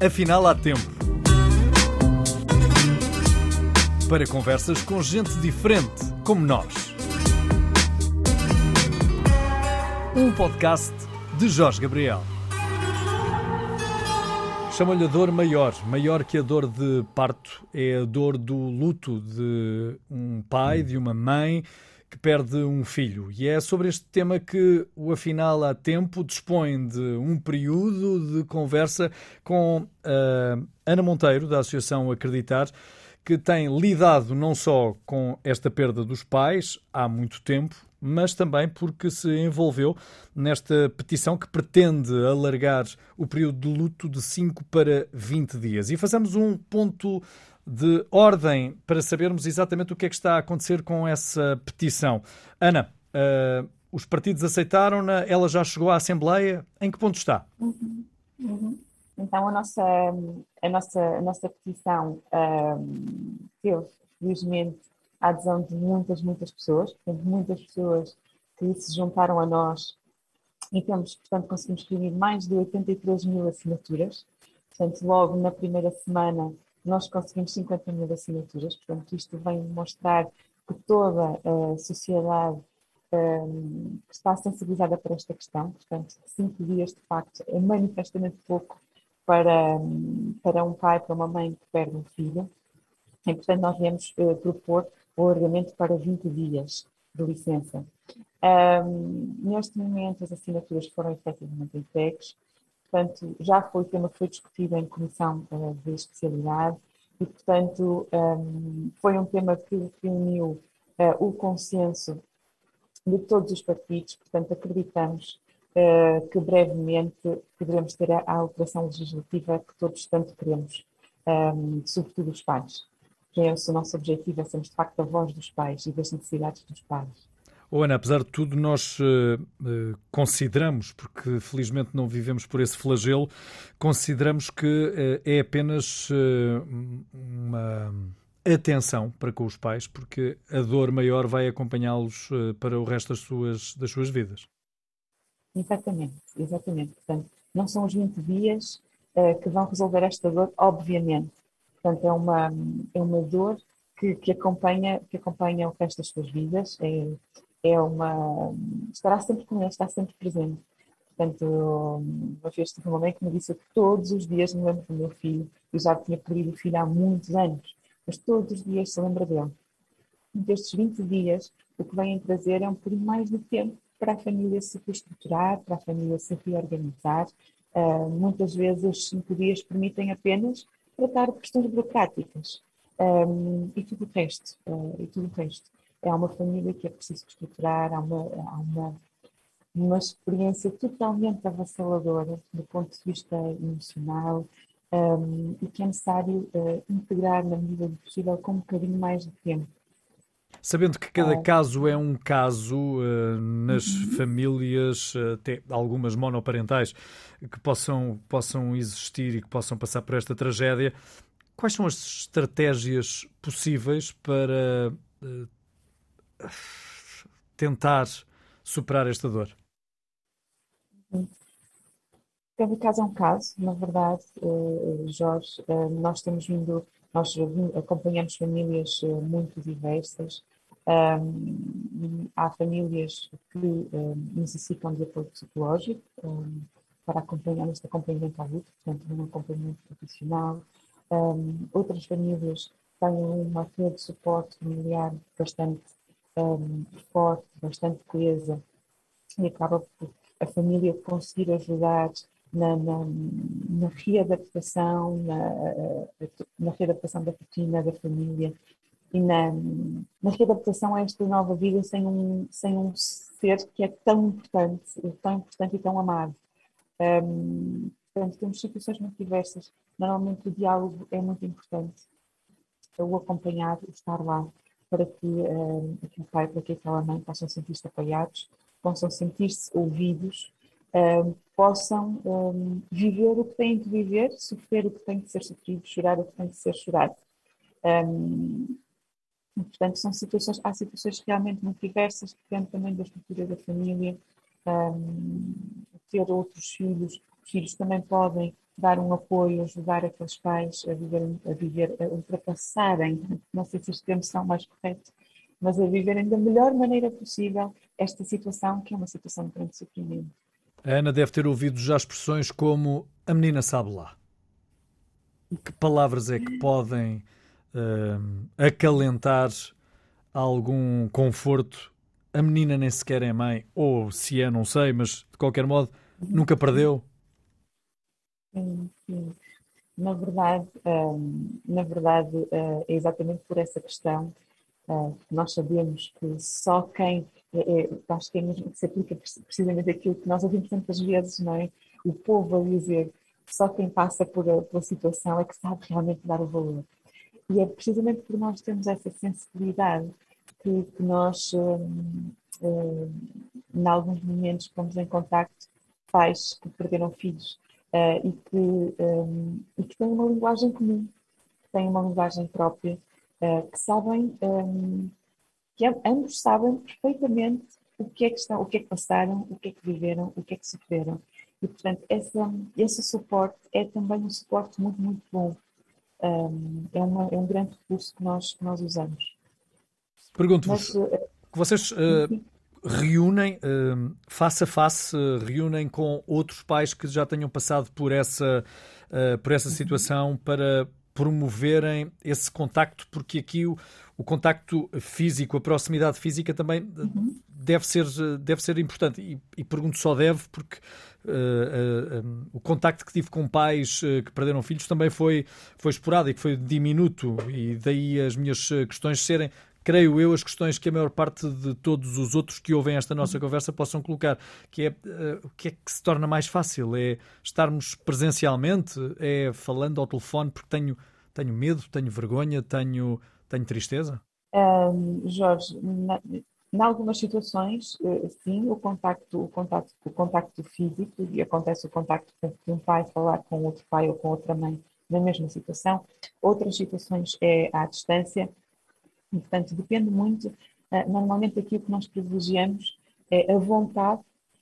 Afinal, há tempo. Para conversas com gente diferente, como nós. Um podcast de Jorge Gabriel. Chama-lhe a dor maior, maior que a dor de parto, é a dor do luto de um pai, de uma mãe que perde um filho. E é sobre este tema que o Afinal há Tempo dispõe de um período de conversa com a Ana Monteiro, da Associação Acreditar, que tem lidado não só com esta perda dos pais há muito tempo, mas também porque se envolveu nesta petição que pretende alargar o período de luto de 5 para 20 dias. E fazemos um ponto de ordem para sabermos exatamente o que é que está a acontecer com essa petição. Ana, uh, os partidos aceitaram-na, ela já chegou à Assembleia, em que ponto está? Uhum, uhum. Então, a nossa, a nossa, a nossa petição um, teve, felizmente, a adesão de muitas, muitas pessoas, portanto, muitas pessoas que se juntaram a nós e temos, portanto, conseguimos reunir mais de 83 mil assinaturas. Portanto, logo na primeira semana nós conseguimos 50 mil assinaturas, portanto, isto vem mostrar que toda a sociedade um, está sensibilizada para esta questão, portanto, cinco dias de facto é manifestamente pouco para, para um pai, para uma mãe que perde um filho, e portanto nós viemos uh, propor o alargamento para 20 dias de licença. Um, neste momento as assinaturas foram efetivamente entregues, portanto, já foi tema que foi discutido em comissão uh, de especialidade e, portanto, um, foi um tema que reuniu uh, o consenso de todos os partidos, portanto, acreditamos uh, que brevemente poderemos ter a, alteração legislativa que todos tanto queremos, um, sobretudo os pais. Que é o nosso objetivo, é sermos de facto a voz dos pais e das necessidades dos pais. Oh, Ana, apesar de tudo, nós uh, consideramos, porque felizmente não vivemos por esse flagelo, consideramos que uh, é apenas uma atenção para com os pais, porque a dor maior vai acompanhá-los para o resto das suas, das suas vidas. Exatamente, exatamente. Portanto, não são os 20 dias que vão resolver esta dor, obviamente. Portanto, é uma, é uma dor que, que, acompanha, que acompanha o resto das suas vidas. É, é uma. estará sempre com ele, está sempre presente. Portanto, uma vez tive uma mãe que me disse que todos os dias me lembro do meu filho. Eu já tinha perdido o filho há muitos anos, mas todos os dias se lembra dele. Destes 20 dias, o que vêm trazer é um bocadinho mais de tempo para a família se reestruturar, para a família se reorganizar. Uh, muitas vezes os 5 dias permitem apenas tratar de questões burocráticas um, e tudo o resto. Uh, e tudo o resto é uma família que é preciso estruturar, há uma, há uma, uma experiência totalmente avassaladora do ponto de vista emocional um, e que é necessário uh, integrar na medida do possível com um bocadinho mais de tempo. Sabendo que cada caso é um caso uh, nas uhum. famílias, até algumas monoparentais, que possam, possam existir e que possam passar por esta tragédia, quais são as estratégias possíveis para uh, tentar superar esta dor? Cada caso é um caso, na verdade, eh, Jorge. Eh, nós temos vindo, nós acompanhamos famílias eh, muito diversas. Há famílias que necessitam de apoio psicológico para acompanhar este acompanhamento à portanto, um acompanhamento profissional. Outras famílias têm uma rede de suporte familiar bastante um, forte, bastante coesa, e acaba por a família conseguir ajudar na, na, na readaptação, na, na readaptação da rotina da família e na, na readaptação a esta nova vida sem um, sem um ser que é tão importante, tão importante e tão amado. Um, portanto, temos situações muito diversas. Normalmente o diálogo é muito importante, o acompanhar, o estar lá para que um, aquele pai, para que aquela mãe possam sentir-se apoiados, possam sentir-se ouvidos, um, possam um, viver o que têm de viver, sofrer o que tem de ser sofrido, chorar o que tem de ser chorado. portanto, são situações, há situações realmente muito diversas, que dependem também da estrutura da família, ter outros filhos, filhos também podem dar um apoio, ajudar aqueles pais a viver, a viver, a ultrapassarem, não sei se os termos são mais corretos, mas a viverem da melhor maneira possível esta situação, que é uma situação de grande sofrimento. A Ana deve ter ouvido já expressões como a menina sabe lá. Que palavras é que podem uh, acalentar algum conforto? A menina nem sequer é mãe, ou se é, não sei, mas de qualquer modo, nunca perdeu? Sim, sim. Na verdade, um, na verdade uh, é exatamente por essa questão uh, que nós sabemos que só quem, é, é, acho que é mesmo que se aplica precisamente aquilo que nós ouvimos tantas vezes, não é? O povo a dizer só quem passa por a, pela situação é que sabe realmente dar o valor. E é precisamente por nós termos essa sensibilidade que, que nós, um, um, em alguns momentos, pomos em contacto pais que perderam filhos uh, e, que, um, e que têm uma linguagem comum, que têm uma linguagem própria, uh, que sabem, um, que ambos sabem perfeitamente o que é que estão, o que é que passaram, o que é que viveram, o que é que sofreram. E, portanto, essa, esse suporte é também um suporte muito, muito bom. Um, é, uma, é um grande recurso que nós, que nós usamos. Pergunto-vos, uh, que vocês uh, reúnem uh, face a face, uh, reúnem com outros pais que já tenham passado por essa, uh, por essa situação para promoverem esse contacto, porque aqui o, o contacto físico, a proximidade física também uhum. deve, ser, deve ser importante. E, e pergunto só deve, porque uh, o contacto que tive com pais que perderam filhos também foi, foi esporádico, foi diminuto, e daí as minhas questões serem creio eu, as questões que a maior parte de todos os outros que ouvem esta nossa conversa possam colocar, que é uh, o que é que se torna mais fácil? É estarmos presencialmente? É falando ao telefone porque tenho, tenho medo, tenho vergonha, tenho, tenho tristeza? Um, Jorge, na, em algumas situações, eh, sim, o contacto, o contacto, o contacto físico, e acontece o contacto de um pai falar com outro pai ou com outra mãe na mesma situação. Outras situações é à distância, portanto, depende muito, uh, normalmente aquilo que nós privilegiamos é a vontade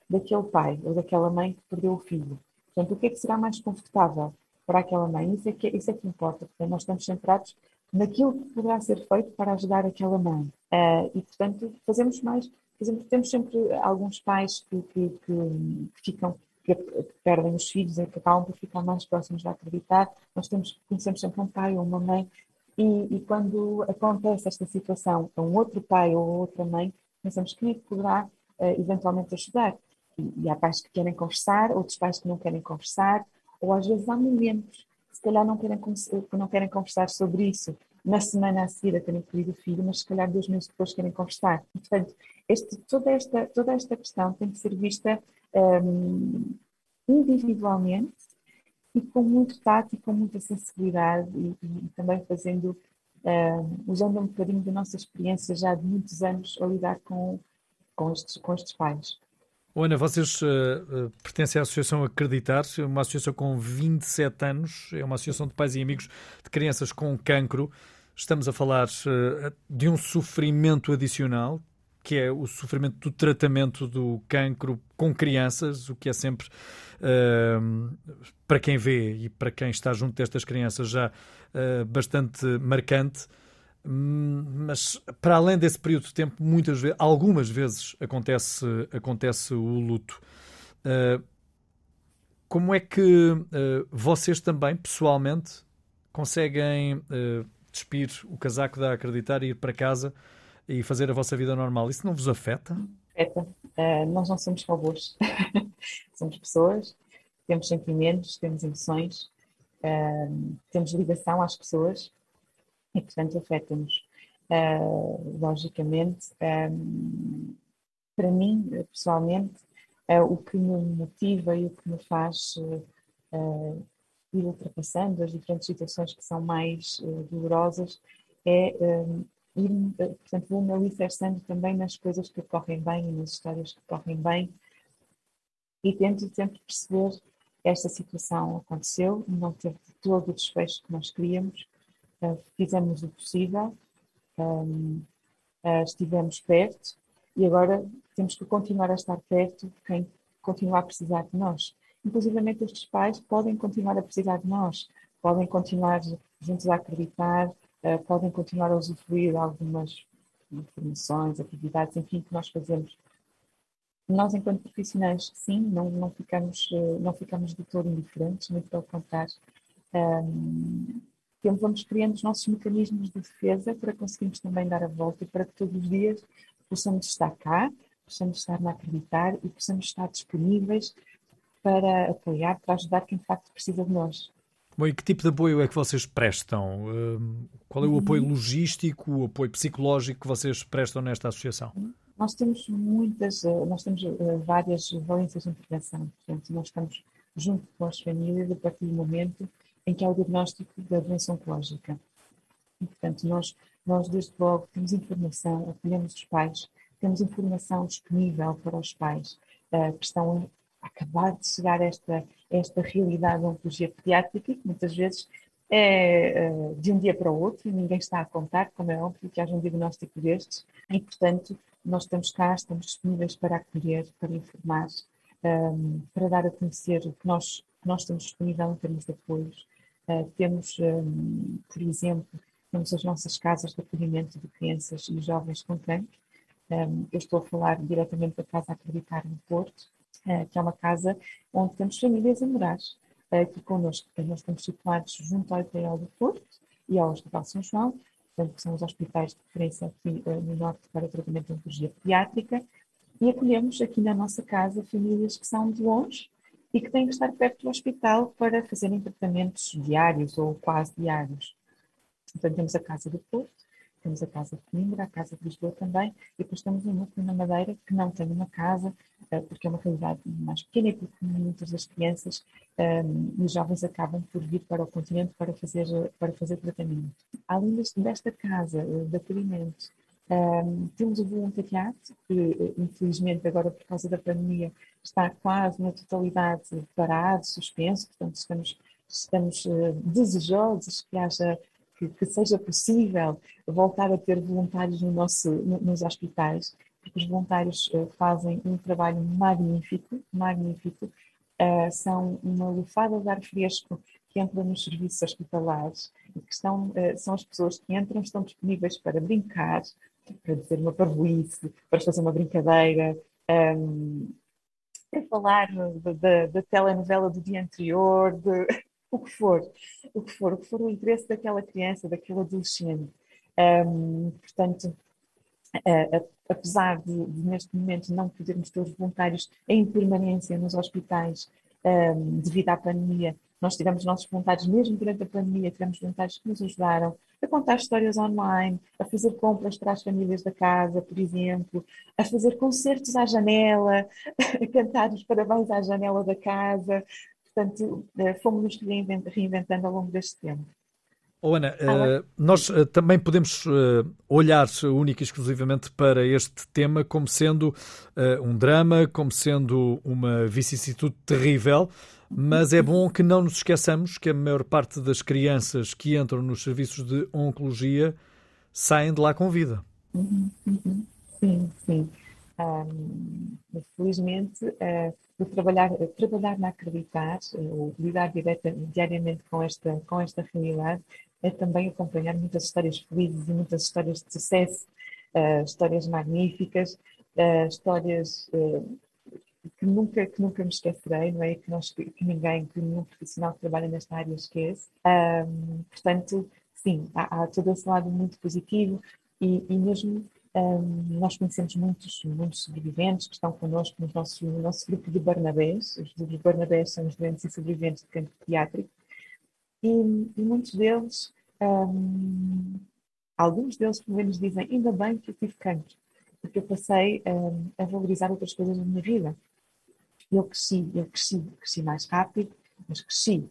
daquele pai ou daquela mãe que perdeu o filho. Portanto, o que é que será mais confortável para aquela mãe? Isso é que, isso é que importa, porque nós estamos centrados naquilo que poderá ser feito para ajudar aquela mãe. Uh, e, portanto, fazemos mais, fazemos, temos sempre alguns pais que, que, que, que ficam que perdem os filhos e que acabam por ficar mais próximos de acreditar. Nós temos, conhecemos sempre um pai ou uma mãe e, e, quando acontece esta situação a um outro pai ou outra mãe, pensamos que poderá uh, eventualmente ajudar. E, e, há pais que querem conversar, outros pais que não querem conversar, ou às vezes há momentos que se calhar não querem, que não querem conversar sobre isso na semana a seguir a terem perdido o filho, mas se calhar dois meses depois querem conversar. Portanto, este, toda, esta, toda esta questão tem que ser vista um, individualmente e com muito tato e com muita sensibilidade e, e também fazendo, uh, usando um bocadinho da nossa experiência já de muitos anos a lidar com, com, estes, com estes pais. Ana, vocês uh, pertencem à Associação Acreditar, uma associação com 27 anos, é uma associação de pais e amigos de crianças com cancro. Estamos a falar uh, de um sofrimento adicional, que é o sofrimento do tratamento do cancro com crianças, o que é sempre para quem vê e para quem está junto destas crianças já uh, bastante marcante. Hum, mas para além desse período de tempo, muitas vezes, algumas vezes acontece, acontece o luto. Uh, como é que uh, vocês também, pessoalmente, conseguem despir o casaco da acreditar e ir para casa e fazer a vossa vida normal? Isso não vos afeta? Afeta. Uh, nós não somos robôs. somos pessoas, temos sentimentos, temos emoções, uh, temos ligação às pessoas e, portanto, afeta-nos. Uh, logicamente, um, para mim, pessoalmente, o que me motiva e o que me faz ir ultrapassando as diferentes situações que são mais dolorosas é ir, eh, portanto, vou-me alicerçando também nas coisas que correm bem e nas histórias que correm bem e tento sempre perceber esta situação aconteceu, não teve todo o desfecho que nós queríamos, uh, fizemos o possível, um, uh, estivemos perto e agora temos que continuar a estar perto de quem continua a precisar de nós. inclusive estes pais podem continuar a precisar de nós, podem continuar juntos a acreditar, uh, podem continuar a usufruir de algumas informações, atividades, enfim, que nós fazemos. Nós, enquanto profissionais, sim, não, não, ficamos, uh, não ficamos de todo indiferentes, muito pelo contrário. Um, vamos criando os nossos mecanismos de defesa para conseguirmos também dar a volta e para que todos os dias possamos estar cá, possamos estar a acreditar e possamos estar disponíveis para apoiar, para ajudar quem de facto precisa de nós. Bom, e que tipo de apoio é que vocês prestam? Hum, qual é o apoio uhum. logístico, o apoio psicológico que vocês prestam nesta associação? Nós temos muitas, eh, nós temos eh, várias valências de intervenção. Portanto, nós estamos junto com as famílias a partir do momento em que há o diagnóstico da doença oncológica. E, portanto, nós, nós desde logo temos informação, acolhemos os pais, temos informação disponível para os pais uh, que estão a acabar de chegar a esta, esta realidade da oncologia pediátrica, que muitas vezes é uh, de um dia para o outro e ninguém está a contar, como é óbvio que haja um diagnóstico destes, e portanto nós estamos cá, estamos disponíveis para acolher, para informar, ehm, para dar a conhecer o que nós, nós temos disponível em termos de apoios. Uh, temos, ehm, por exemplo, temos as nossas casas de acolhimento de crianças e jovens com cancro, um, eu estou a falar diretamente da Casa Acreditar no Porto, que é uma casa onde temos famílias a morar uh, aqui connosco. Nós estamos situados junto ao IPL do Porto e ao Hospital São João, portanto, que são os hospitais de referência aqui uh, no Norte para o tratamento de oncologia pediátrica, e acolhemos aqui na nossa casa famílias que são de longe e que têm que estar perto do hospital para fazerem tratamentos diários ou quase diários. Portanto, temos a Casa do Porto, temos a Casa de Coimbra, a Casa de Lisboa também, e depois temos um núcleo na Madeira que não tem uma casa, eh, porque é uma realidade mais pequena e porque muitas das crianças um, e os jovens acabam por vir para o continente para fazer, para fazer tratamento. Além desta casa eh, de acolhimento, um, temos o voluntariado, que eh, infelizmente agora por causa da pandemia está quase na totalidade parado, suspenso, portanto estamos, estamos desejosos que haja que, que, seja possível voltar a ter voluntários no nosso, no, nos hospitais, porque os voluntários uh, fazem um trabalho magnífico, magnífico, uh, são uma lufada de ar fresco que entra nos serviços hospitalares que estão, uh, são as pessoas que entram, estão disponíveis para brincar, para dizer uma parvoíce, para fazer uma brincadeira, um, para falar da telenovela do dia anterior, de, o que for, o que for, o que for o interesse daquela criança, daquele adolescente. Um, portanto, apesar de, de, neste momento não podermos ter os voluntários em permanência nos hospitais um, devido à pandemia, nós tivemos nossos voluntários, mesmo durante a pandemia, tivemos voluntários que nos ajudaram a contar histórias online, a fazer compras para as famílias da casa, por exemplo, a fazer concertos à janela, a cantar os parabéns à janela da casa, Portanto, eh, fomos-nos reinventando ao longo deste tempo. Oh, Ana, ah, uh, nós uh, também podemos uh, olhar única e exclusivamente para este tema como sendo um drama, como sendo uma vicissitude terrível, mas é bom que não nos esqueçamos que a maior parte das crianças que entram nos serviços de oncologia saem de lá com vida. Uhum, uhum. Sim, sim. Um, felizmente, de trabalhar, trabalhar na acreditar, ou lidar direta, diariamente com esta, com esta realidade, é também acompanhar muitas histórias felizes e muitas histórias de sucesso, uh, histórias magníficas, uh, histórias uh, que nunca, que nunca me esquecerei, não é? Que, nós, que ninguém, que nenhum profissional que trabalha nesta área esquece. Portanto, sim, há, há todo esse lado muito positivo e, e mesmo nós conhecemos muitos, muitos sobreviventes que estão connosco no nosso, no nosso grupo de Barnabés. Os de Barnabés são os doentes e sobreviventes de cancro pediátrico. E, e muitos deles, um, alguns deles, pelo menos, dizem: ainda bem que eu tive cancro, porque eu passei um, a valorizar outras coisas na minha vida. Eu cresci, eu cresci, cresci mais rápido, mas cresci.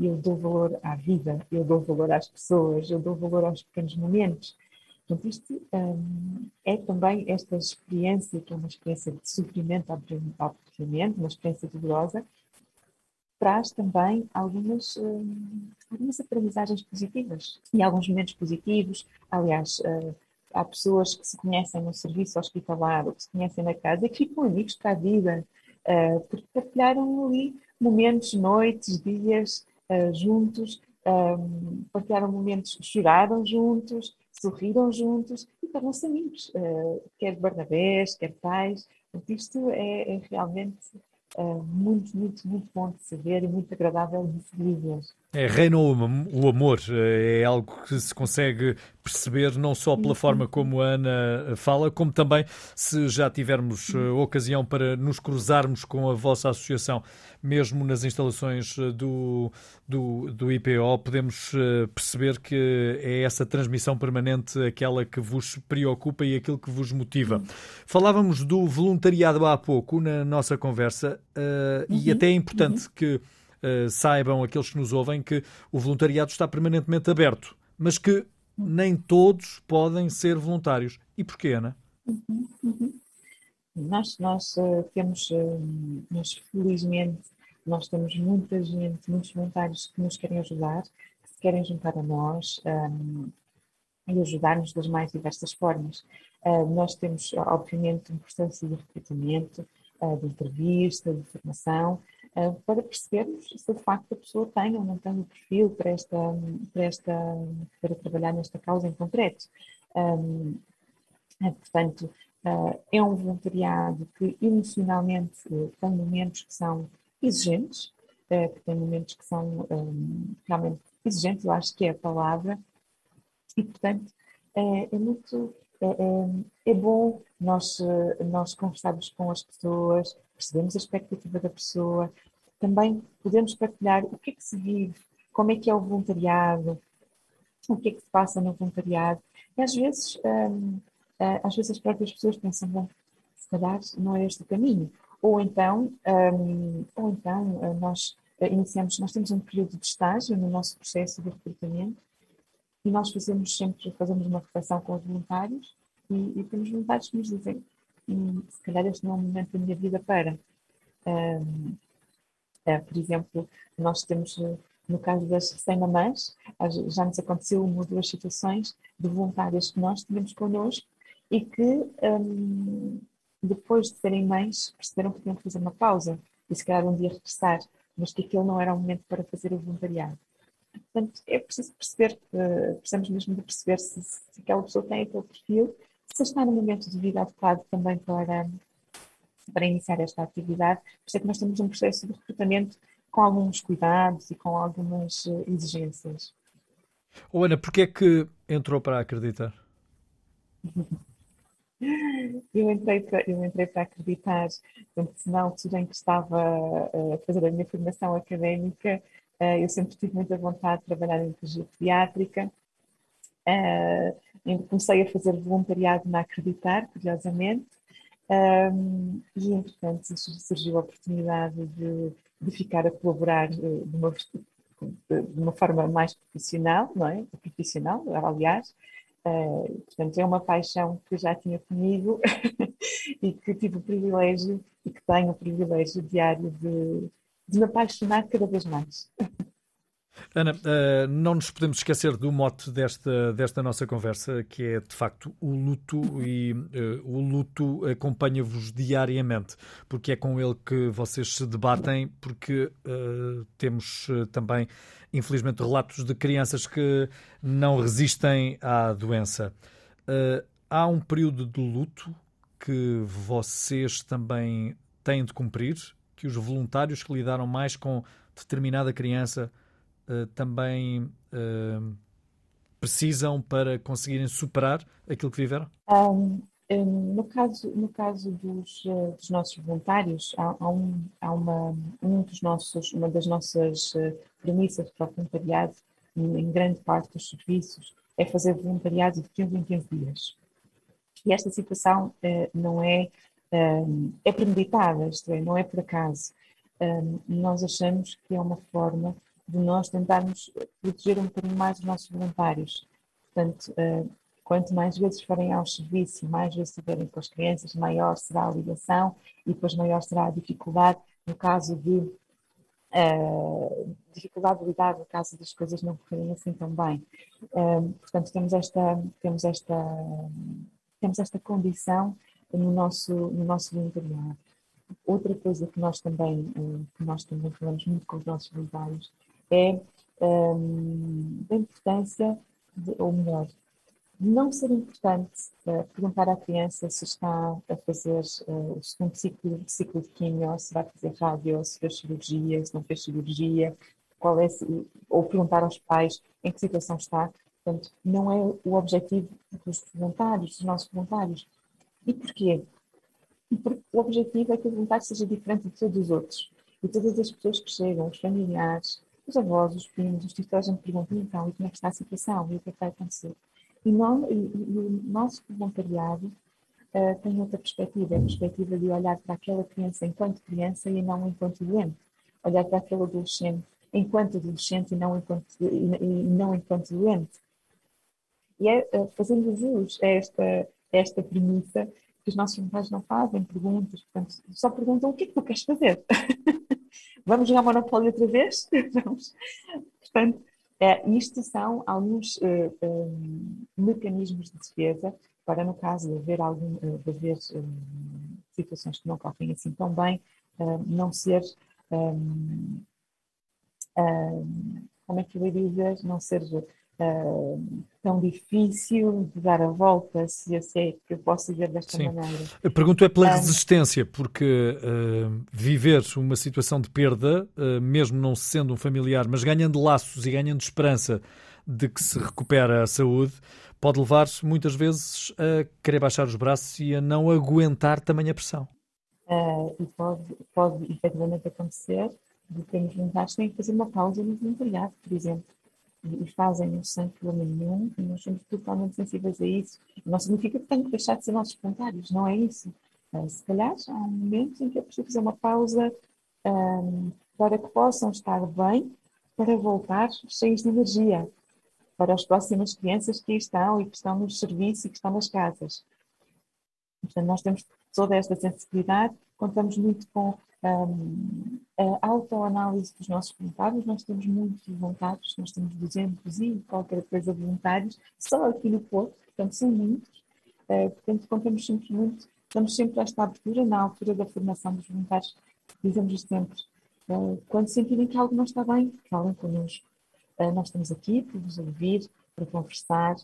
Eu dou valor à vida, eu dou valor às pessoas, eu dou valor aos pequenos momentos. Portanto, isto um, é também esta experiência, que é uma experiência de sofrimento, obviamente, uma experiência dolorosa, traz também algumas, um, algumas aprendizagens positivas e alguns momentos positivos. Aliás, uh, há pessoas que se conhecem no serviço hospitalar ou que se conhecem na casa e que ficam amigos para a vida. uh, porque partilharam ali momentos, noites, dias uh, juntos, um, partilharam momentos, choraram juntos, sorriram juntos e tornam-se amigos, uh, quer Barnabés, quer pais. Isto é, é realmente uh, muito, muito, muito bom de se ver e muito agradável de se viver. É, reina o amor, é algo que se consegue perceber não só pela forma como a Ana fala, como também se já tivermos eh, ocasião para nos cruzarmos com a vossa associação, mesmo nas instalações eh, do, do, do IPO, podemos eh, perceber que é essa transmissão permanente aquela que vos preocupa e aquilo que vos motiva. Falávamos do voluntariado há pouco na nossa conversa uh, uhum. e até é importante uhum. que saibam aqueles que nos ouvem que o voluntariado está permanentemente aberto, mas que nem todos podem ser voluntários. E porquê, Ana? Uhum, uhum. Nós, nós uh, temos, uh, nós felizmente, nós temos muita gente, muitos voluntários que nos querem ajudar, que se querem juntar a nós um, e ajudar-nos das mais diversas formas. Uh, nós temos, obviamente, um processo de recrutamento, de entrevista, de formação, eh, para percebermos se de facto a pessoa tem ou não tem o perfil para, esta, para, esta, para trabalhar nesta causa em concreto. Um, portanto, uh, é um voluntariado que emocionalmente tem momentos que são exigentes, uh, que tem momentos que são um, realmente exigentes, eu acho que é a palavra, e portanto é, é muito é, é, é, bom nós, nós conversarmos com as pessoas, percebemos a expectativa da pessoa, também podemos partilhar o que é que se vive, como é que é o voluntariado, o que é que se passa no voluntariado. E às vezes, hum, hum, às vezes as próprias pessoas pensam, bom, se calhar não é este o caminho. Ou então, hum, ou então hum, nós iniciamos, nós temos um período de estágio no nosso processo de recrutamento e nós fazemos sempre, fazemos uma reflexão com os voluntários e, e temos voluntários que nos dizem, se calhar este não é o momento da minha vida para. Um, é, por exemplo, nós temos, eh, no caso das 100 mamães, já nos aconteceu uma ou duas situações de voluntárias que nós tínhamos connosco e que, um, depois de serem mães, perceberam que tinham que fazer uma pausa e se calhar um dia regressar, mas que aquele não era o momento para fazer o voluntariado. Portanto, é preciso perceber, uh, precisamos mesmo de perceber se, se aquela pessoa tem aquele perfil, se está no momento de vida adequado também para, para iniciar esta atividade. Por isso é que nós temos um processo de recrutamento com alguns cuidados e com algumas eh, exigências. Oh, Ana, porquê é que entrou para acreditar? Eu entrei para, eu entrei para acreditar, portanto, na altura em que estava eh, a fazer a minha formação académica, eh, eu sempre tive muita vontade de trabalhar em psicologia pediátrica. Comecei a fazer voluntariado na Acreditar, curiosamente, um, e, entretanto, surgiu a oportunidade de, de ficar a colaborar eh, de uma, de uma forma mais profissional, não é? Profissional, aliás. Uh, portanto, é uma paixão que já tinha comigo e que tive o privilégio e que tenho o privilégio diário de, de me apaixonar cada vez mais. Ana, uh, não nos podemos esquecer do mote desta, desta nossa conversa, que é de facto o luto, e uh, o luto acompanha-vos diariamente, porque é com ele que vocês se debatem, porque uh, temos também, infelizmente, relatos de crianças que não resistem à doença. há um período de luto que vocês também têm de cumprir, que os voluntários que lidaram mais com determinada criança uh, também uh, precisam para conseguirem superar aquilo que viveram? Um, um, no caso, no caso dos, uh, dos nossos voluntários, há, há, um, há uma, um dos nossos, uma das nossas premissas para o voluntariado, em grande parte dos serviços, é fazer voluntariado de 15 em 15 dias. E esta situação não é, é premeditada, isto é, não é por acaso. nós achamos que é uma forma de nós tentarmos proteger um bocadinho mais os nossos voluntários. Portanto, uh, quanto mais vezes forem ao serviço, mais vezes estiverem com as crianças, maior será a ligação e depois maior será a dificuldade no caso de uh, dificuldade de lidar no caso das coisas não correrem assim tão bem. Uh, portanto, temos esta, temos esta, temos esta condição no nosso, no nosso voluntariado. outra coisa que nós também, que nós também falamos muito com os nossos voluntários é um, da importância, de, ou melhor, não ser importante uh, perguntar à criança se está a fazer uh, segundo ciclo, ciclo de quimio, se vai fazer rádio, se fez cirurgia, se não fez cirurgia, qual é, ou perguntar aos pais em que situação está. Portanto, não é o objetivo dos voluntários, dos nossos voluntários. E porquê? Porque o objetivo é que o voluntário seja diferente de todos os outros. E todas as pessoas que chegam, os familiares, os avós, os primos, os tios, a gente pergunta então, e como é que está a situação, e o que é que vai acontecer? E, não, e, e o nosso voluntariado uh, tem outra perspectiva, é a perspectiva de olhar para aquela criança enquanto criança e não enquanto doente. Olhar para aquele adolescente enquanto adolescente e não enquanto, e, e não enquanto doente. E é uh, fazendo jus a esta, esta premissa que os nossos voluntários não fazem perguntas, portanto, só perguntam o que é que tu queres fazer. Vamos jogar Monopólio outra vez? Vamos. Portanto, é, isto são alguns uh, um, mecanismos de defesa para, no caso de haver, algum, uh, de haver um, situações que não correm assim tão bem, uh, não ser, um, como é que eu ia dizer, não ser uh, tão difícil de dar a volta, se eu sei que eu posso dizer desta Sim. maneira. A pergunta é pela resistência, porque uh, viver uma situação de perda, uh, mesmo não sendo um familiar, mas ganhando laços e ganhando esperança de que se recupera a saúde, pode levar muitas vezes a querer baixar os braços e a não aguentar tamanha pressão. Uh, e pode, pode efetivamente acontecer de termos que têm que fazer uma pausa no voluntariado, por exemplo e fazem isso sem problema nenhum e nós somos totalmente sensíveis a isso. Não significa que tenho que deixar de ser nossos voluntários, não é isso. Se calhar há um momento em que é preciso fazer uma pausa um, para que possam estar bem para voltar cheios de energia para as próximas crianças que estão e que estão no serviço e que estão nas casas. Portanto, nós temos toda esta sensibilidade, contamos muito com um, a autoanálise dos nossos voluntários, nós temos muitos voluntários, nós temos 200 e qualquer coisa voluntários, só aqui no Porto, portanto são muitos, uh, portanto contamos sempre muito, estamos sempre a esta abertura na altura da formação dos voluntários, dizemos sempre, uh, quando sentirem que algo não está bem, falem connosco. Uh, nós estamos aqui para vos ouvir, para conversar,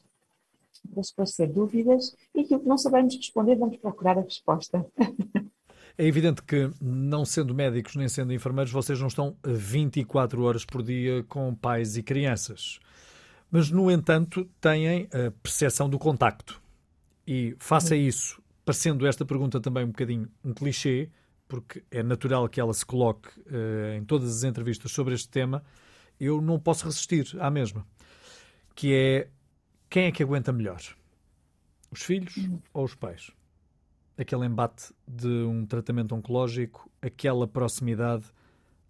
para esclarecer dúvidas e que o que não soubermos responder, vamos procurar a resposta. É evidente que, não sendo médicos nem sendo enfermeiros, vocês não estão 24 horas por dia com pais e crianças. Mas, no entanto, têm a percepção do contacto. E, face a isso, parecendo esta pergunta também um bocadinho um clichê, porque é natural que ela se coloque uh, em todas as entrevistas sobre este tema, eu não posso resistir à mesma. Que é quem é que aguenta melhor? Os filhos uhum. ou os pais? Aquele embate de um tratamento oncológico, aquela proximidade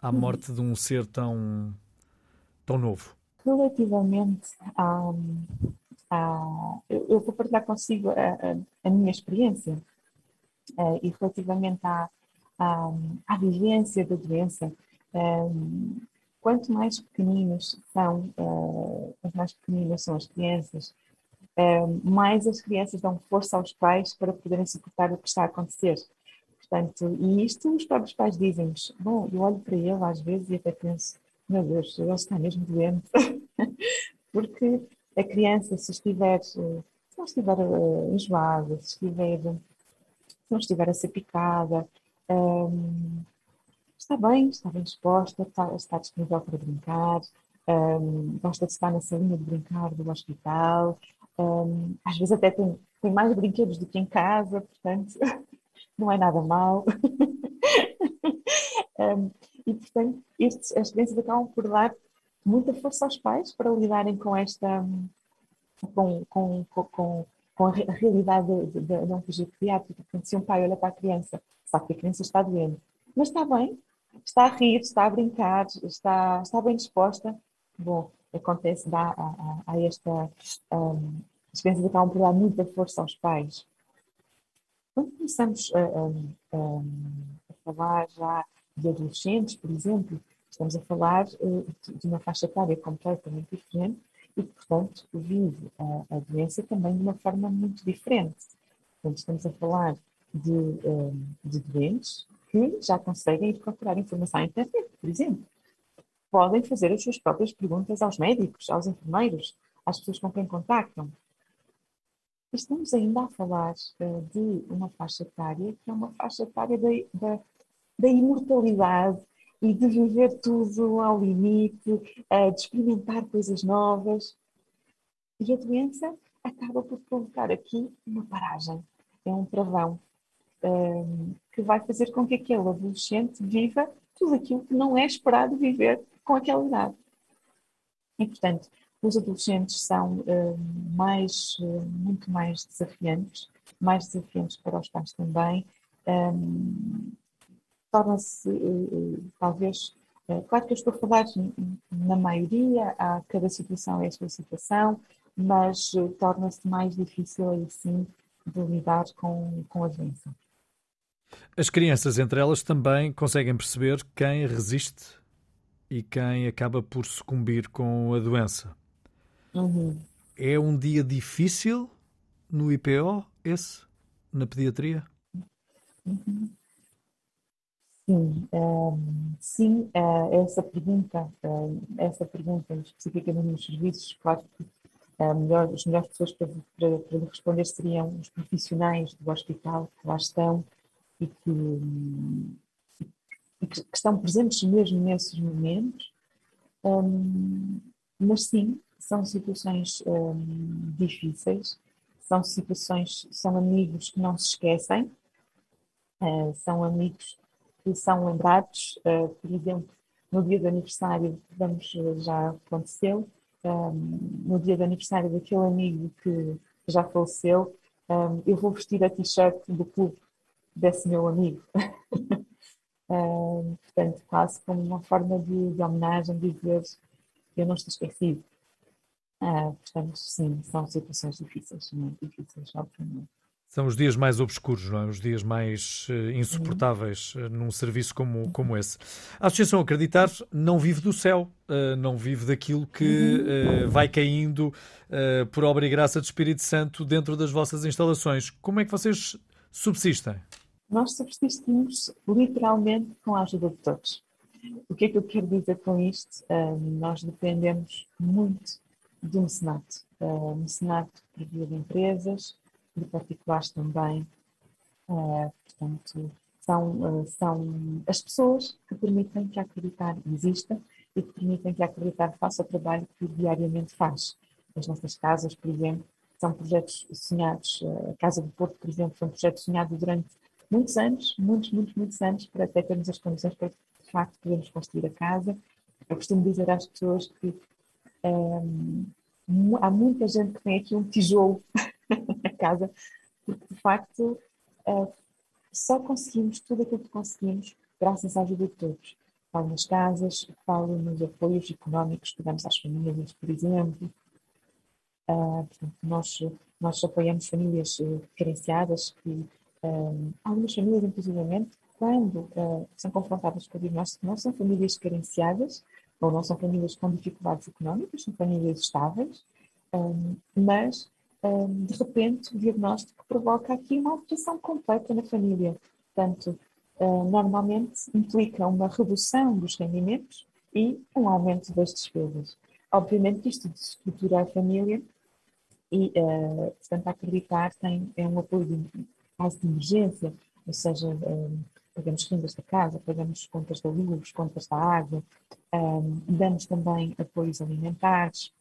à uhum. morte de um ser tão, tão novo? Relativamente a. a eu vou partilhar consigo a, a, a minha experiência uh, e relativamente à, à, à vivência da doença. Um, eh, quanto mais pequeninos são, uh, as mais pequeninas são as crianças, mais as crianças dão força aos pais para poderem suportar o que está a acontecer. Portanto, e isto os próprios pais dizem-nos. Bom, eu olho para ele às vezes e até penso, meu Deus, ele está mesmo doente. Porque a criança, se estiver, se não estiver uh, enjoada, se estiver, se não estiver a ser picada, um, está bem, está bem disposta, está, está disponível para brincar, um, gosta de estar na salinha de brincar do hospital, um, às vezes até tem, tem mais brinquedos do que em casa, portanto, não é nada mal. um, e, portanto, estes, as crianças acabam por dar muita força aos pais para lidarem com esta. com, com, com, com a realidade da oncologia pediátrica. Portanto, se um pai olha para a criança, sabe que a criança está doente, mas está bem, está a rir, está a brincar, está, está bem disposta, bom, acontece, dá a, a, a esta. Um, as crianças acabam por dar muita força aos pais. Quando começamos a, a, falar já de adolescentes, por exemplo, estamos a falar uh, de uma faixa etária completamente diferente e que, portanto, vive a, a, doença também de uma forma muito diferente. Portanto, estamos a falar de, um, de doentes que já conseguem ir procurar informação na internet, por exemplo. Podem fazer as suas próprias perguntas aos médicos, aos enfermeiros, às pessoas com quem contactam. Estamos ainda a falar uh, de uma faixa etária que é uma faixa etária da, da, da imortalidade e de viver tudo ao limite, de experimentar coisas novas. E a doença acaba por provocar aqui uma paragem, é um travão, um, que vai fazer com que aquele adolescente viva tudo aquilo que não é esperado viver com aquela idade. E, portanto, os adolescentes são um, mais, muito mais desafiantes, mais desafiantes para os pais também. Um, Torna-se, uh, talvez, uh, claro que eu estou a falar na maioria, há, cada situação é a sua situação, mas uh, torna-se mais difícil aí sim de lidar com, com a doença. As crianças, entre elas, também conseguem perceber quem resiste e quem acaba por sucumbir com a doença. Uhum. É um dia difícil no IPO, esse, na pediatria? Uhum. Sim, um, ehm, sim, uh, essa pergunta, uh, essa pergunta especificamente nos serviços, claro que melhor, as melhores pessoas para, para, para lhe responder seriam os profissionais do hospital que lá estão e que, que, estão presentes mesmo nesses momentos. Um, mas sim, são situações um, difíceis, são situações, são amigos que não se esquecem, uh, são amigos que são lembrados, uh, por exemplo, no dia do aniversário, vamos, já aconteceu, um, no dia do aniversário daquele amigo que já faleceu, um, eu vou vestir a t-shirt do clube desse meu amigo. portanto, quase como uma forma de, de homenagem, de dizer eu não estou esquecido. Uh, portanto, sim, são situações difíceis, muito difíceis, obviamente. São os dias mais obscuros, não é? os dias mais uh, insuportáveis uh, num serviço como, como esse. A Associação Acreditar não vive do céu, uh, não vive daquilo que vai caindo por obra e graça do Espírito Santo dentro das vossas instalações. Como é que vocês subsistem? Nós subsistimos literalmente com a ajuda de todos. O que é que eu quero dizer com isto? nós dependemos muito do mecenato. Uh, mecenato por via de empresas, de particulares também. Uh, portanto, são, uh, são as pessoas que permitem que a acreditar exista e que permitem que a acreditar faça o trabalho que diariamente faz. As nossas casas, por exemplo, são projetos sonhados. A Casa do Porto, por exemplo, foi um projeto sonhado durante muitos anos, muitos, muitos, muitos anos, para até termos as condições para, de facto, podermos construir a casa. Eu costumo dizer às pessoas que ehm, há muita gente que tem aqui um tijolo na casa, porque de facto uh, só conseguimos tudo aquilo que conseguimos graças à ajuda de todos. Falo nas casas, falo nos apoios económicos que damos às famílias, por exemplo. Uh, portanto, nós, nós apoiamos famílias uh, carenciadas que, algumas famílias, inclusivamente, quando são confrontadas com o diagnóstico, não são famílias carenciadas, ou não são famílias com dificuldades económicas, são famílias estáveis, um, mas um, de repente o diagnóstico provoca aqui uma alteração completa na família. Portanto, uh, normalmente implica uma redução dos rendimentos e um aumento das despesas. Obviamente isto desestrutura a família e, uh, portanto, acreditar tem é um apoio caso de emergência, ou seja, um, pagamos rendas da casa, pagamos contas da luz, contas da água, um, damos também apoios alimentares,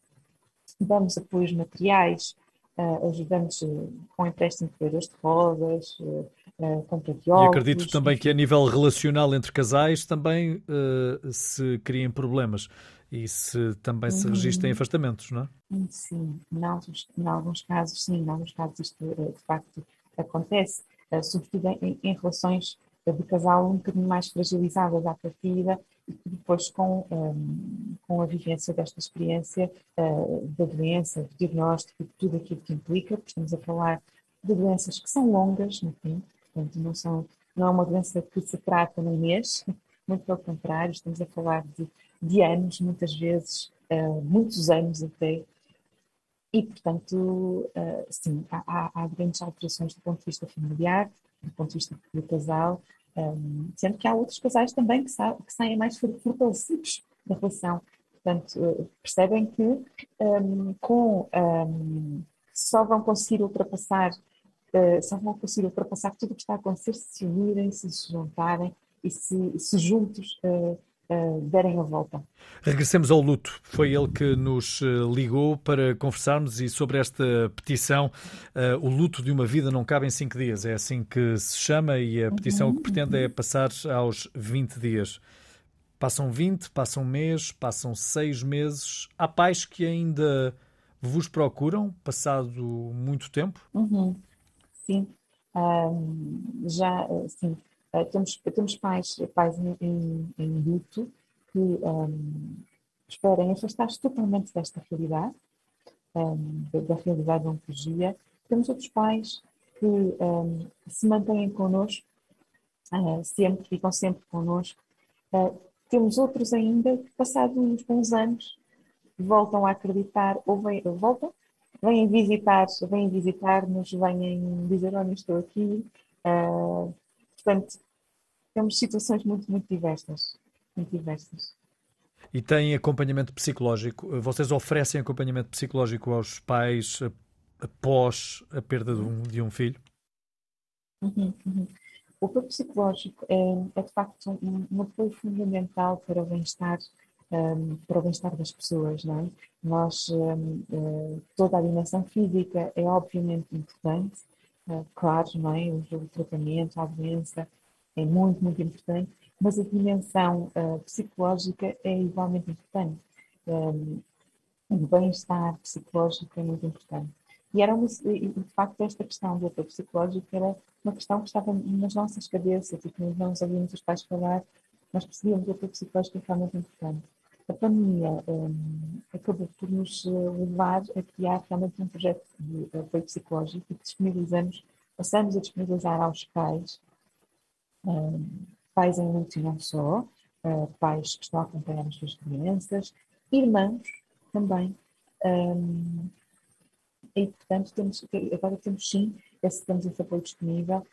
damos apoios materiais, uh, ajudamos uh, com empréstimo de cadeiras de rodas, uh, compra de óculos. E acredito também que a nível relacional entre casais também se criem problemas e se também se registrem uhum. afastamentos, não é? Sim, em alguns, em alguns casos, sim, em alguns casos isto de facto acontece, sobretudo em, em relações de casal um bocadinho mais fragilizadas à partida e que depois com, um, com a vivência desta experiência uh, da doença, do diagnóstico, de tudo aquilo que implica, porque estamos a falar de doenças que são longas, no fim, portanto não, são, não é uma doença que se trata num mês, muito pelo contrário, estamos a falar de, de anos, muitas vezes, uh, muitos anos até, e, portanto, uh, sim, há, há, grandes alterações do ponto de vista familiar, do ponto de vista do casal, Um, sendo que há outros casais também que, sa que saem mais fortalecidos da relação. Portanto, uh, percebem que um, com um, só vão conseguir ultrapassar uh, só vão conseguir ultrapassar tudo o que está a acontecer se unirem, se juntarem e se, se juntos uh, derem a volta. Regressemos ao luto. Foi ele que nos eh, ligou para conversarmos e sobre esta petição. Uh, o luto de uma vida não cabe em cinco dias. É assim que se chama e a petição uhum. que pretende é passar aos 20 dias. Passam 20, passam um mês, passam seis meses. Há pais que ainda vos procuram, passado muito tempo? Uhum. Sim. Um, já, sim Uh, temos, temos pais, pais em, em, em luto que um, esperem afastar-se totalmente desta realidade, um, da, realidade da oncologia. Temos outros pais que um, se mantêm connosco, uh, sempre, ficam sempre connosco. Uh, temos outros ainda que, passados uns bons anos, voltam a acreditar, ou vem, voltam, vêm visitar, vêm visitar-nos, vêm dizer, olha, estou aqui, uh, Portanto, temos situações muito, muito diversas. Muito diversas. E tem acompanhamento psicológico? Vocês oferecem acompanhamento psicológico aos pais após a perda de um, de um filho? Uhum, uhum. O apoio psicológico é, é, de facto um, um apoio fundamental para o bem-estar um, para o bem-estar das pessoas, não é? Nós, um, uh, eh, toda a dimensão física é obviamente importante, uh, claro, não é? O, tratamento, a doença, é muito, muito importante, mas a dimensão uh, psicológica é igualmente importante. Um, o bem-estar psicológico é muito importante. E, era uma, e, de facto, esta questão do apoio psicológico era uma questão que estava nas nossas cabeças e que nós não ouvimos os pais falar, nós percebíamos o apoio psicológico é realmente importante. A pandemia um, acabou por nos levar a criar realmente um projeto de apoio psicológico e que disponibilizamos, passamos a disponibilizar aos pais pais em luto e não só, uh, pais que estão a acompanhar as suas crianças, irmãos também. E, portanto, temos, agora temos sim, esse, temos esse apoio disponível,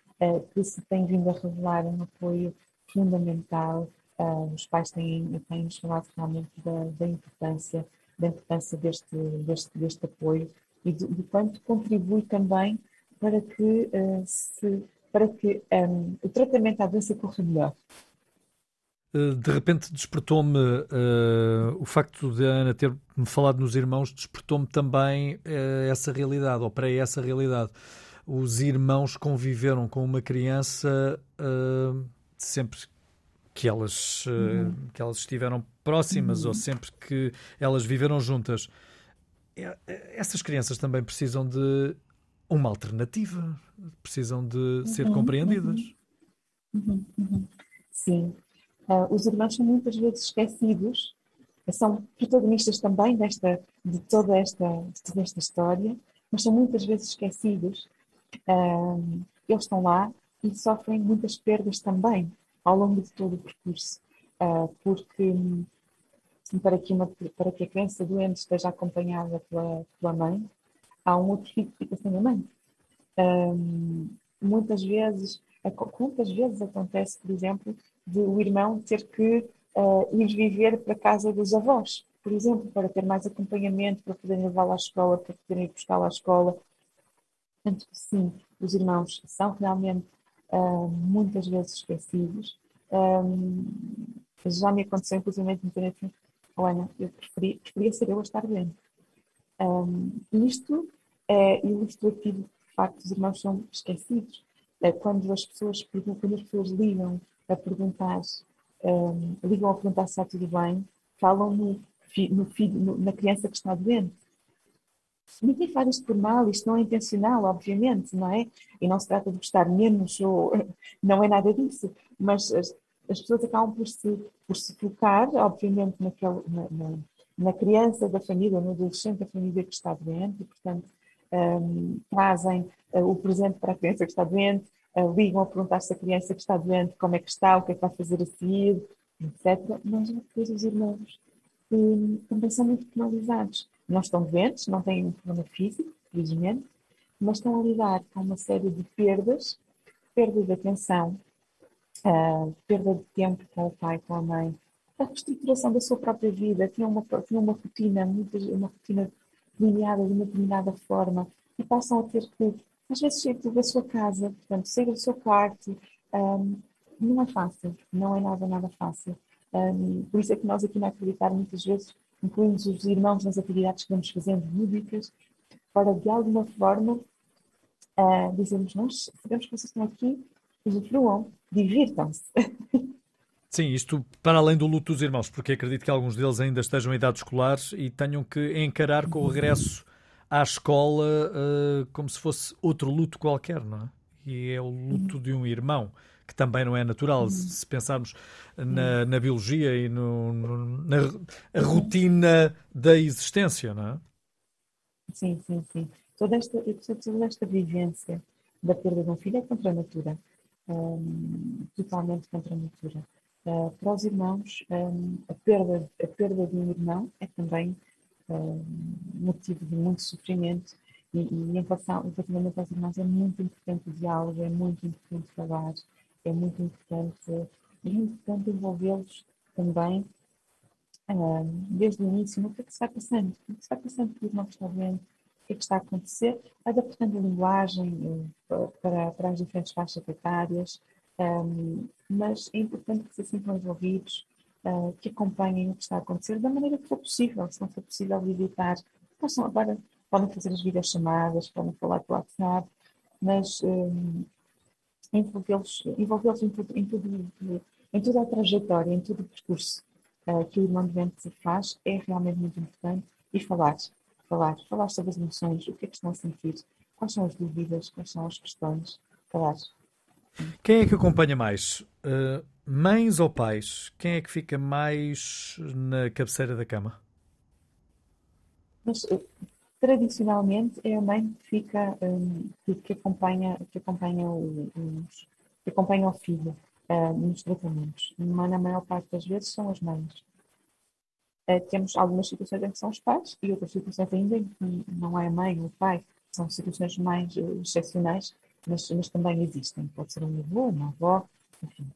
que se tem vindo a revelar um apoio fundamental. Uh, os pais têm, têm falado realmente da, da, importância, da importância deste, deste, deste apoio e de, de quanto contribui também para que uh, se para que um, o tratamento à doença corra melhor. De repente despertou-me uh, o facto de a Ana ter-me falado nos irmãos, despertou-me também uh, essa realidade, ou para essa realidade. Os irmãos conviveram com uma criança uh, sempre que elas, uhum. que elas estiveram próximas uhum. ou sempre que elas viveram juntas. Essas crianças também precisam de uma alternativa, precisam de uhum, ser compreendidas. Uhum, uhum, uhum. Sim. Uh, os irmãos são muitas vezes esquecidos, são protagonistas também desta, de, toda esta, de toda esta história, mas são muitas vezes esquecidos. Uh, eles estão lá e sofrem muitas perdas também ao longo de todo o percurso, uh, porque para que, uma, para que a criança doente esteja acompanhada pela, pela mãe, há um outro filho que fica sem a mãe. Um, muitas vezes, quantas vezes acontece, por exemplo, de o irmão ter que uh, ir viver para a casa dos avós, por exemplo, para ter mais acompanhamento, para poderem levá-lo à escola, para poderem ir buscá-lo à escola. Portanto, sim, os irmãos são realmente uh, muitas vezes esquecidos. Um, já me aconteceu, inclusive, me dizer assim, Ana, eu preferia, preferia ser eu a estar dentro. Um, isto é ilustrativo, de facto, os irmãos são esquecidos. É quando as pessoas quando as pessoas ligam a perguntar, um, ligam a perguntar se está tudo bem, falam no, no filho, no, na criança que está doente. Ninguém faz isto por mal, isto não é intencional, obviamente, não é? E não se trata de gostar menos, ou não é nada disso, mas as, as pessoas acabam por se, por se focar, obviamente, naquele, na, na, na criança da família, no adolescente da família que está doente, e, portanto, um, trazem uh, o presente para a criança que está doente, uh, ligam a perguntar se a criança que está doente como é que está, o que é que vai fazer a seguir, etc. Mas depois os irmãos um, também são muito penalizados. Não estão doentes, não têm um problema físico, felizmente, mas estão a lidar com uma série de perdas, perda de atenção, uh, perda de tempo com o pai, com a mãe, a reestruturação da sua própria vida, tinha uma, tinha uma rotina, uma rotina delineada de uma determinada forma e passam a ter que, às vezes, sair da sua casa, portanto, sair do seu quarto, um, não é fácil, não é nada, nada fácil. Um, por isso é que nós aqui na Acreditar muitas vezes incluímos os irmãos nas atividades que vamos fazendo lúdicas, para de alguma forma uh, dizermos, nós sabemos que vocês estão aqui, usufruam, divirtam-se. Sim, isto para além do luto dos irmãos, porque acredito que alguns deles ainda estejam em idade escolar e tenham que encarar com o regresso à escola uh, como se fosse outro luto qualquer, não é? E é o luto de um irmão, que também não é natural, se pensarmos na, na biologia e no, no, na rotina da existência, não é? Sim, sim, sim. Toda esta, toda esta vivência da perda de um filho é contra a natura. Um, totalmente contra a natura. Uh, para os irmãos, um, a, perda, a perda de um irmão é também um, motivo de muito sofrimento e, e em relação, aos irmãos é muito importante o diálogo, é muito importante falar, é muito importante, é importante envolvê-los também desde o início no que é que vai passando, o que, é que vai passando está doente, o que é que está a acontecer, adaptando a linguagem uh, para, para as diferentes faixas etárias, um, mas é importante que se sintam envolvidos, uh, que acompanhem o que está a acontecer da maneira que for possível, se não for possível evitar. Possam, agora podem fazer as videochamadas, podem falar pelo WhatsApp, mas um, envolvê-los envolvê em, tudo, em, tudo, em toda a trajetória, em todo o percurso uh, que o irmão doente faz é realmente muito importante e falar, falar, falar sobre as emoções, o que é que estão a sentir, quais são as dúvidas, quais são as questões, falar. Quem é que acompanha mais? Uh, mães ou pais? Quem é que fica mais na cabeceira da cama? Mas, uh, tradicionalmente é a mãe que fica um, que, acompanha que acompanha o, que acompanha o filho uh, nos tratamentos mas na maior parte das vezes são as mães uh, temos algumas situações em que são os pais e outras situações ainda em que não é a mãe ou o pai são situações mais uh, excepcionais mas, mas também existem. Pode ser um avô, uma avó, enfim.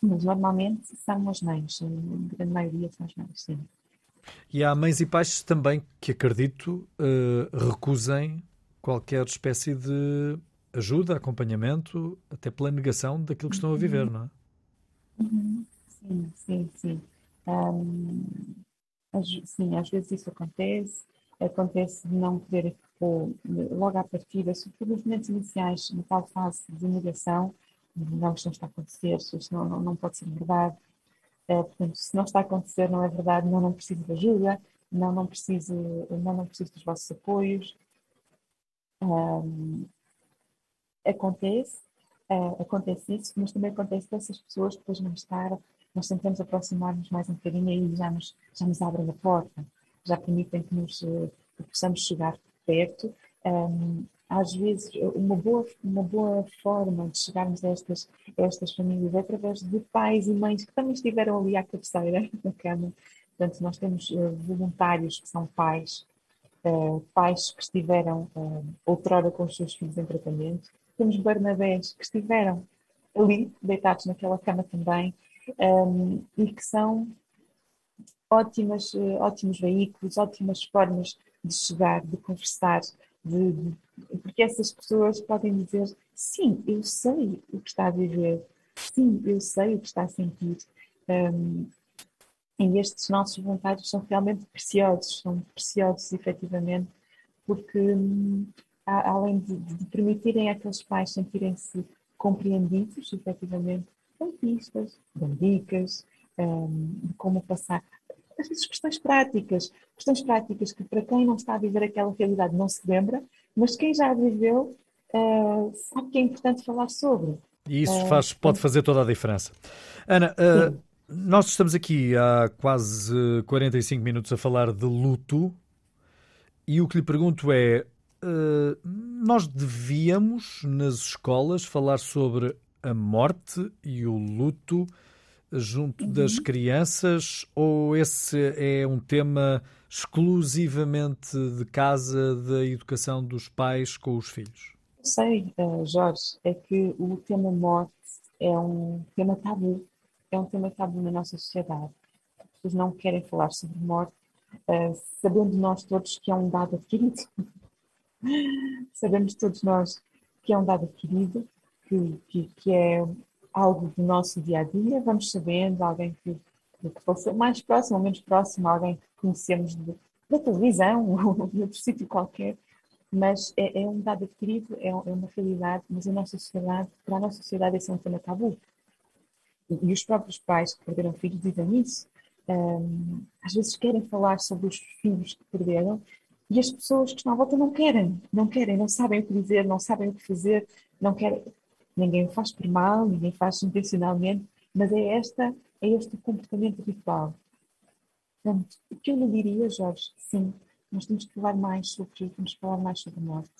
Mas normalmente são as mães, a grande maioria são as mães, sim. E há mães e pais também que acredito uh, recusem qualquer espécie de ajuda, acompanhamento, até pela negação daquilo que estão a viver, uhum. não é? Uhum. Sim, sim, sim. Um, sim, às vezes isso acontece. Acontece de não poder logo à partida, sobretudo nos momentos iniciais, na tal fase de negação, não, isto não está a acontecer, isto não, não, não pode ser verdade. É, portanto, se não está a acontecer, não é verdade, não, não preciso de ajuda, não, não preciso, não, não preciso dos vossos apoios. Um, acontece, uh, acontece isso, mas também acontece dessas pessoas depois mais tarde nós tentamos aproximar-nos mais um bocadinho e já nos, já nos abrem a porta, já permitem que, nos, que possamos chegar perto. Um, às vezes, uma boa, uma boa forma de chegarmos a estas, estas famílias é através de pais e mães que também estiveram ali à cabeceira na cama. Portanto, nós temos uh, voluntários que são pais, uh, pais que estiveram uh, outrora com os seus filhos em tratamento. Temos Barnabés que estiveram ali, deitados naquela cama também, um, e que são ótimas, ótimos veículos, ótimas formas de chegar, de conversar, de, de, porque essas pessoas podem dizer: sim, eu sei o que está a viver, sim, eu sei o que está a sentir. Um, e estes nossos voluntários são realmente preciosos, são preciosos efetivamente, porque um, além de, de, permitirem àqueles pais sentirem-se compreendidos, efetivamente, dão pistas, dão dicas um, de como passar às vezes questões práticas, questões práticas que para quem não está a viver aquela realidade não se lembra, mas quem já a viveu uh, sabe que é importante falar sobre. E isso faz, pode fazer toda a diferença. Ana, uh, nós estamos aqui há quase 45 minutos a falar de luto e o que lhe pergunto é: uh, nós devíamos nas escolas falar sobre a morte e o luto junto uhum. das crianças ou esse é um tema exclusivamente de casa, da educação dos pais com os filhos? Sei, uh, Jorge, é que o tema morte é um tema tabu, é um tema tabu na nossa sociedade. As pessoas não querem falar sobre morte, uh, sabendo nós todos que é um dado adquirido. Sabemos todos nós que é um dado adquirido, que, que, que, é algo do nosso dia a dia, vamos sabendo, alguém que, que fosse mais próximo ou menos próximo, alguém que conhecemos de, da televisão ou de outro sítio qualquer, mas é, é, um dado adquirido, é, é, uma realidade, mas a nossa sociedade, para a nossa sociedade, esse é um tema tabu. E, e os próprios pais que perderam filhos dizem isso. Um, às vezes querem falar sobre os filhos que perderam e as pessoas que estão à volta não querem, não querem, não sabem o que dizer, não sabem o que fazer, não querem. Ninguém o faz por mal, ninguém faz intencionalmente, mas é esta, é este comportamento habitual. Portanto, o que eu lhe diria, Jorge, sim, nós temos que falar mais sobre isso, temos que falar mais sobre a morte.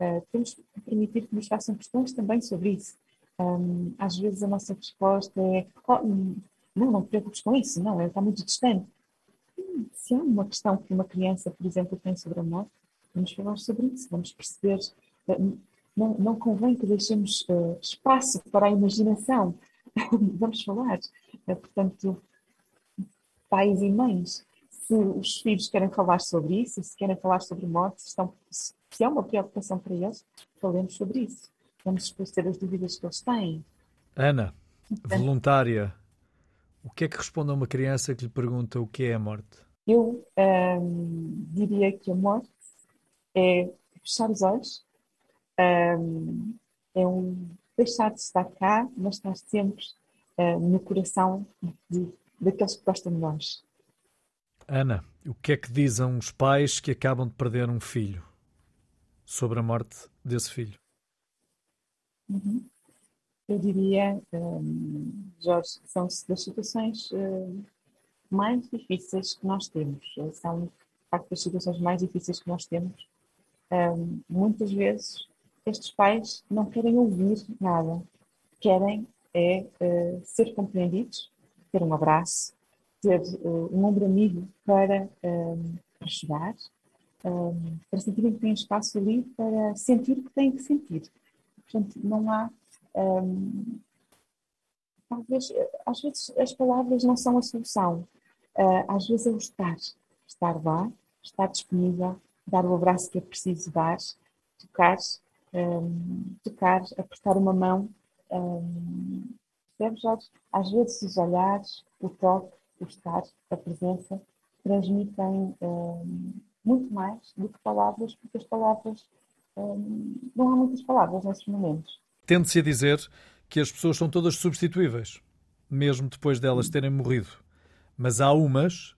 Uh, temos que permitir que nos façam questões também sobre isso. Um, às vezes a nossa resposta é: oh, não, não te preocupes com isso, não, está muito distante se há uma questão que uma criança, por exemplo, tem sobre a morte, vamos falar sobre isso, vamos perceber. Eh, não, não convém que deixemos uh, espaço para a imaginação. vamos falar. Uh, portanto, pais e mães, se os filhos querem falar sobre isso, se querem falar sobre morte, se, estão, se é uma preocupação para eles, falemos sobre isso. Vamos esclarecer as dúvidas que eles têm. Ana, voluntária, o que é que responde a uma criança que lhe pergunta o que é a morte? Eu um, diria que a morte é fechar os olhos, um, é um deixar de estar cá, mas estar sempre uh, no coração de, daqueles que gostam de nós. Ana, o que é que dizem os pais que acabam de perder um filho sobre a morte desse filho? Uhum. Eu diria, um, Jorge, que são das situações uh, mais difíceis que nós temos. São, de facto, as situações mais difíceis que nós temos. Um, muitas vezes, estes pais não querem ouvir nada. Querem é uh, ser compreendidos, ter um abraço, ter uh, um ombro amigo para, um, para chorar, um, para sentirem que têm espaço ali para sentir o que têm que sentir. Portanto, não há um, talvez, às vezes as palavras não são a solução. Uh, às vezes é o estar. Estar lá, estar disponível, dar o abraço que é preciso dar, tocar, um, tocar, apertar uma mão. Um, percebes, Jorge? Às vezes os olhares, o toque, o estar, a presença, transmitem um, muito mais do que palavras, porque as palavras, não há muitas palavras nesses momentos. Tende-se a dizer que as pessoas são todas substituíveis, mesmo depois delas terem morrido. Mas há umas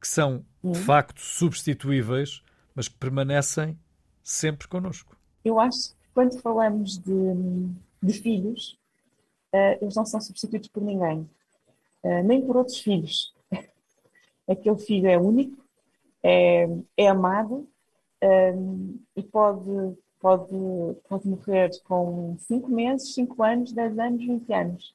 que são, de facto, substituíveis, mas que permanecem sempre connosco. Eu acho que quando falamos de, de filhos, uh, eles não são substituídos por ninguém, uh, nem por outros filhos. Aquele filho é único, é, é amado um, e pode pode, pode morrer com 5 meses, 5 anos, 10 anos, 20 anos.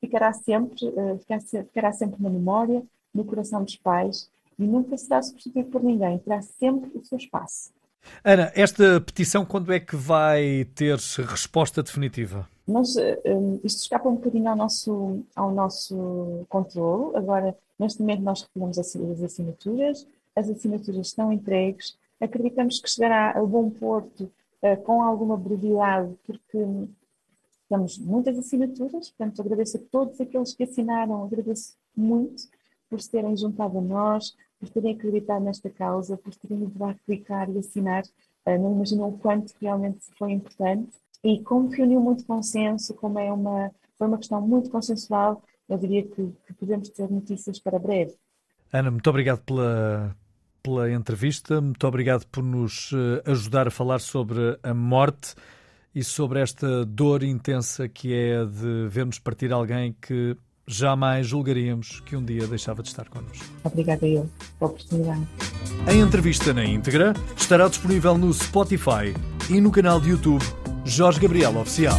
Ficará sempre, uh, ficará sempre na memória, no coração dos pais e nunca será substituído por ninguém, terá sempre o seu espaço. Ana, esta petição quando é que vai ter resposta definitiva? Mas uh, um, isto escapa um bocadinho ao nosso, ao nosso controle. Agora, neste momento, nós recolhemos as assinaturas, as assinaturas estão entregues, acreditamos que chegará a bom porto uh, com alguma brevidade, porque temos muitas assinaturas, portanto agradeço a todos aqueles que assinaram, agradeço muito por se terem juntado a nós, por terem acreditado nesta causa, por terem ido lá clicar e assinar, uh, não imaginam o quanto realmente foi importante. E como reuniu muito consenso, como é uma, foi uma questão muito consensual, eu diria que, que podemos ter notícias para breve. Ana, muito obrigado pela, pela entrevista. Muito obrigado por nos eh, ajudar a falar sobre a morte e sobre esta dor intensa que é de vermos partir alguém que jamais julgaríamos que um dia deixava de estar connosco. Obrigada eu pela oportunidade. A entrevista na íntegra estará disponível no Spotify e no canal de YouTube Jorge Gabriel Oficial.